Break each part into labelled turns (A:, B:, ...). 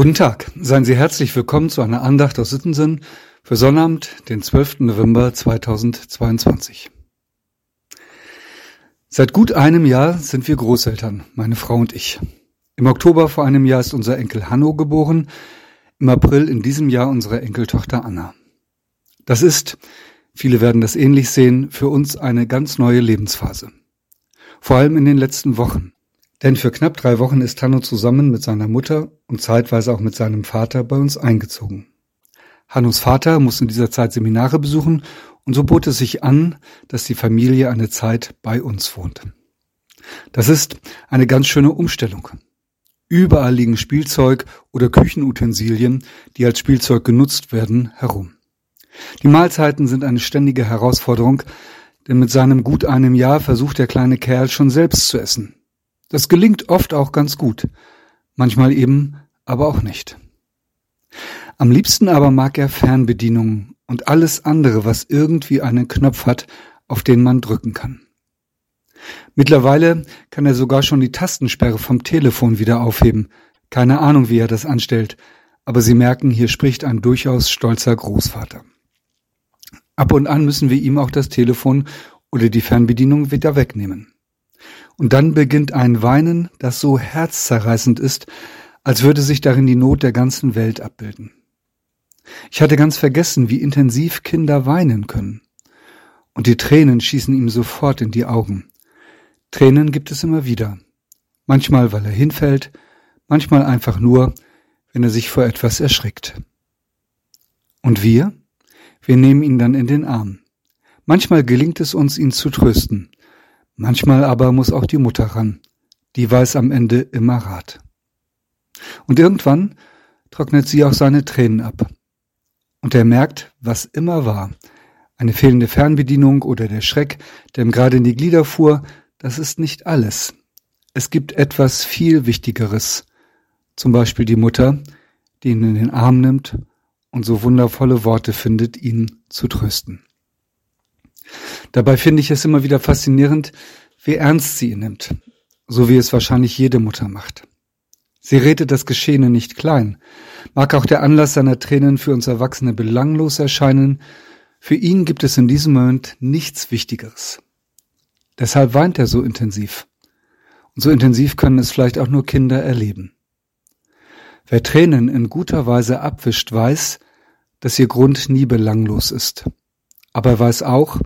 A: Guten Tag, seien Sie herzlich willkommen zu einer Andacht aus Sittensen für Sonnabend, den 12. November 2022. Seit gut einem Jahr sind wir Großeltern, meine Frau und ich. Im Oktober vor einem Jahr ist unser Enkel Hanno geboren, im April in diesem Jahr unsere Enkeltochter Anna. Das ist, viele werden das ähnlich sehen, für uns eine ganz neue Lebensphase. Vor allem in den letzten Wochen. Denn für knapp drei Wochen ist Hanno zusammen mit seiner Mutter und zeitweise auch mit seinem Vater bei uns eingezogen. Hannos Vater muss in dieser Zeit Seminare besuchen und so bot es sich an, dass die Familie eine Zeit bei uns wohnt. Das ist eine ganz schöne Umstellung. Überall liegen Spielzeug oder Küchenutensilien, die als Spielzeug genutzt werden, herum. Die Mahlzeiten sind eine ständige Herausforderung, denn mit seinem gut einem Jahr versucht der kleine Kerl schon selbst zu essen. Das gelingt oft auch ganz gut, manchmal eben aber auch nicht. Am liebsten aber mag er Fernbedienungen und alles andere, was irgendwie einen Knopf hat, auf den man drücken kann. Mittlerweile kann er sogar schon die Tastensperre vom Telefon wieder aufheben. Keine Ahnung, wie er das anstellt, aber Sie merken, hier spricht ein durchaus stolzer Großvater. Ab und an müssen wir ihm auch das Telefon oder die Fernbedienung wieder wegnehmen. Und dann beginnt ein Weinen, das so herzzerreißend ist, als würde sich darin die Not der ganzen Welt abbilden. Ich hatte ganz vergessen, wie intensiv Kinder weinen können. Und die Tränen schießen ihm sofort in die Augen. Tränen gibt es immer wieder. Manchmal, weil er hinfällt, manchmal einfach nur, wenn er sich vor etwas erschrickt. Und wir? Wir nehmen ihn dann in den Arm. Manchmal gelingt es uns, ihn zu trösten. Manchmal aber muss auch die Mutter ran. Die weiß am Ende immer Rat. Und irgendwann trocknet sie auch seine Tränen ab. Und er merkt, was immer war. Eine fehlende Fernbedienung oder der Schreck, der ihm gerade in die Glieder fuhr, das ist nicht alles. Es gibt etwas viel Wichtigeres. Zum Beispiel die Mutter, die ihn in den Arm nimmt und so wundervolle Worte findet, ihn zu trösten. Dabei finde ich es immer wieder faszinierend, wie ernst sie ihn nimmt, so wie es wahrscheinlich jede Mutter macht. Sie redet das Geschehene nicht klein. Mag auch der Anlass seiner Tränen für uns Erwachsene belanglos erscheinen, für ihn gibt es in diesem Moment nichts Wichtigeres. Deshalb weint er so intensiv. Und so intensiv können es vielleicht auch nur Kinder erleben. Wer Tränen in guter Weise abwischt, weiß, dass ihr Grund nie belanglos ist. Aber er weiß auch,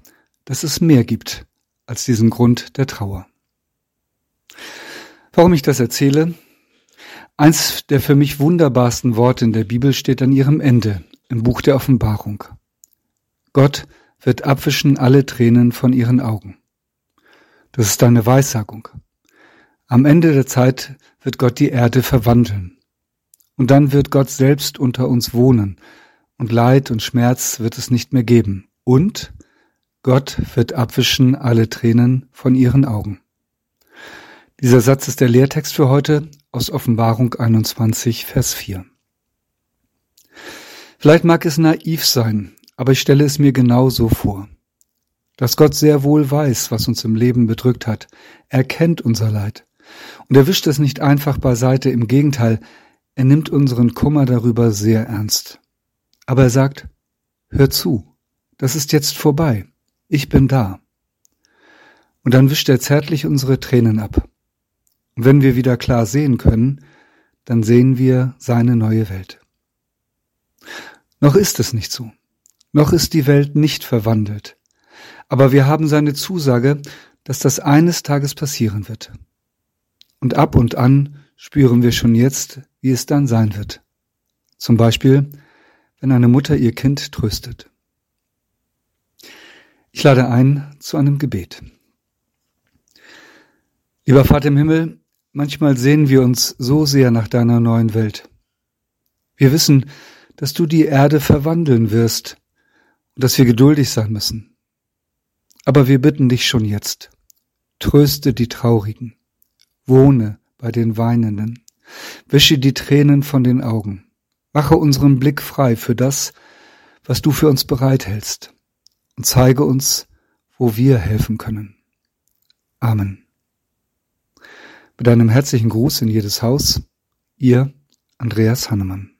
A: dass es mehr gibt als diesen Grund der Trauer. Warum ich das erzähle? Eins der für mich wunderbarsten Worte in der Bibel steht an ihrem Ende im Buch der Offenbarung. Gott wird abwischen alle Tränen von ihren Augen. Das ist eine Weissagung. Am Ende der Zeit wird Gott die Erde verwandeln. Und dann wird Gott selbst unter uns wohnen, und Leid und Schmerz wird es nicht mehr geben. Und Gott wird abwischen alle Tränen von ihren Augen. Dieser Satz ist der Lehrtext für heute aus Offenbarung 21, Vers 4. Vielleicht mag es naiv sein, aber ich stelle es mir genau so vor. Dass Gott sehr wohl weiß, was uns im Leben bedrückt hat. Er kennt unser Leid. Und er wischt es nicht einfach beiseite, im Gegenteil, er nimmt unseren Kummer darüber sehr ernst. Aber er sagt, hör zu, das ist jetzt vorbei ich bin da. Und dann wischt er zärtlich unsere Tränen ab. Und wenn wir wieder klar sehen können, dann sehen wir seine neue Welt. Noch ist es nicht so. Noch ist die Welt nicht verwandelt. Aber wir haben seine Zusage, dass das eines Tages passieren wird. Und ab und an spüren wir schon jetzt, wie es dann sein wird. Zum Beispiel, wenn eine Mutter ihr Kind tröstet. Ich lade ein zu einem Gebet. Lieber Vater im Himmel, manchmal sehen wir uns so sehr nach deiner neuen Welt. Wir wissen, dass du die Erde verwandeln wirst und dass wir geduldig sein müssen. Aber wir bitten dich schon jetzt, tröste die Traurigen, wohne bei den Weinenden, wische die Tränen von den Augen, mache unseren Blick frei für das, was du für uns bereithältst und zeige uns, wo wir helfen können. Amen. Mit einem herzlichen Gruß in jedes Haus, ihr Andreas Hannemann.